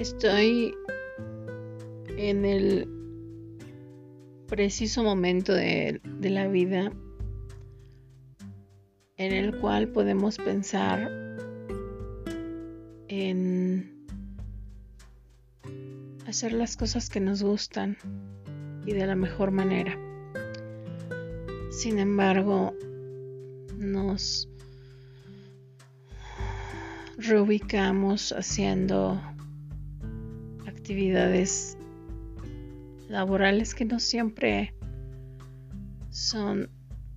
Estoy en el preciso momento de, de, la vida en el cual podemos pensar en hacer las cosas que nos gustan y de la mejor manera. Sin embargo, nos reubicamos haciendo actividades laborales que no siempre son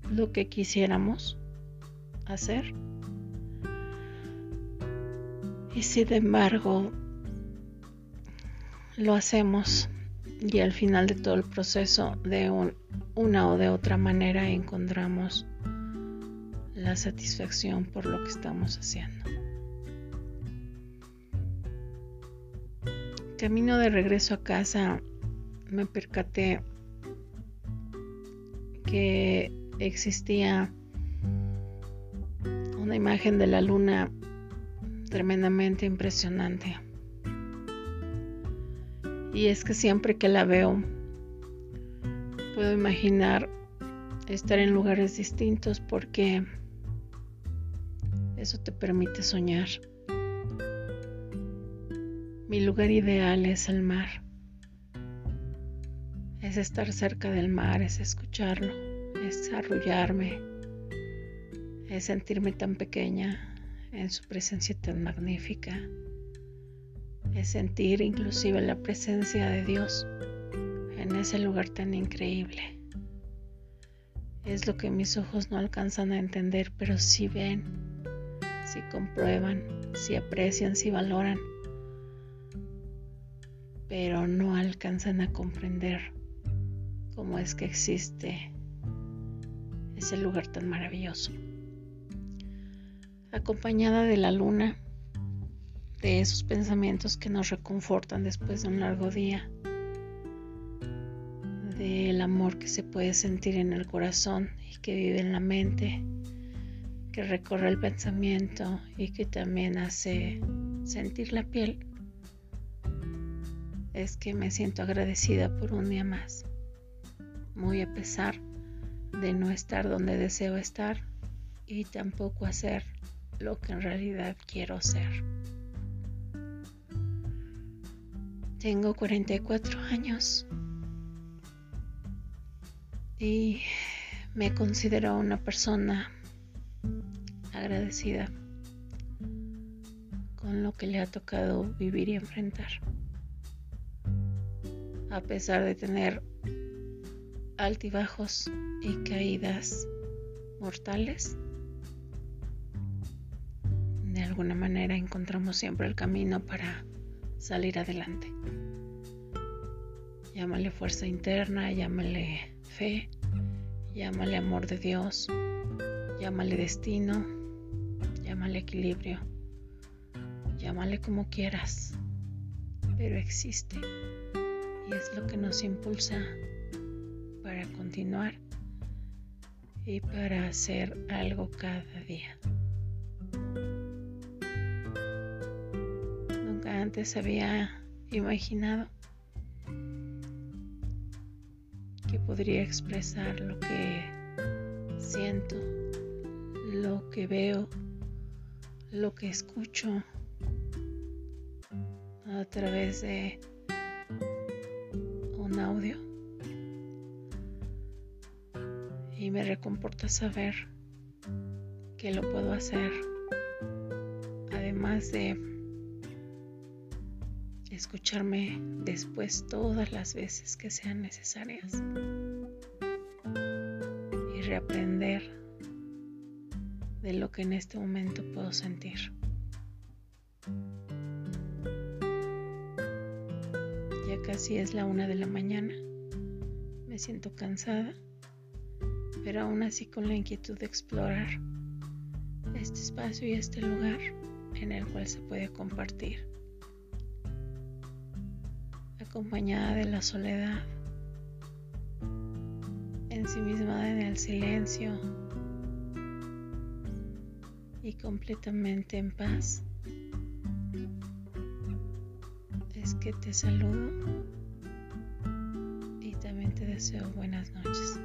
lo que quisiéramos hacer. Y sin embargo, lo hacemos y al final de todo el proceso, de una o de otra manera, encontramos la satisfacción por lo que estamos haciendo. Camino de regreso a casa me percaté que existía una imagen de la luna tremendamente impresionante. Y es que siempre que la veo, puedo imaginar estar en lugares distintos porque eso te permite soñar. Mi lugar ideal es el mar. Es estar cerca del mar, es escucharlo, es arrullarme, es sentirme tan pequeña en su presencia tan magnífica, es sentir inclusive la presencia de Dios en ese lugar tan increíble. Es lo que mis ojos no alcanzan a entender, pero sí ven, sí comprueban, sí aprecian, sí valoran pero no alcanzan a comprender cómo es que existe ese lugar tan maravilloso. Acompañada de la luna, de esos pensamientos que nos reconfortan después de un largo día, del amor que se puede sentir en el corazón y que vive en la mente, que recorre el pensamiento y que también hace sentir la piel es que me siento agradecida por un día más, muy a pesar de no estar donde deseo estar y tampoco hacer lo que en realidad quiero ser. Tengo 44 años y me considero una persona agradecida con lo que le ha tocado vivir y enfrentar a pesar de tener altibajos y caídas mortales. De alguna manera encontramos siempre el camino para salir adelante. Llámale fuerza interna, llámale fe, llámale amor de Dios, llámale destino, llámale equilibrio, llámale como quieras, pero existe y es lo que nos impulsa para continuar y para hacer algo cada día. Nunca antes había imaginado que podría expresar lo que siento, lo que veo, lo que escucho a través de audio. Y me recomporta saber que lo puedo hacer. Además de escucharme después todas las veces que sean necesarias. Y reaprender de lo que en este momento puedo sentir. Casi es la una de la mañana. Me siento cansada, pero aún así con la inquietud de explorar este espacio y este lugar en el cual se puede compartir. Acompañada de la soledad, ensimismada en el silencio y completamente en paz que te saludo y también te deseo buenas noches.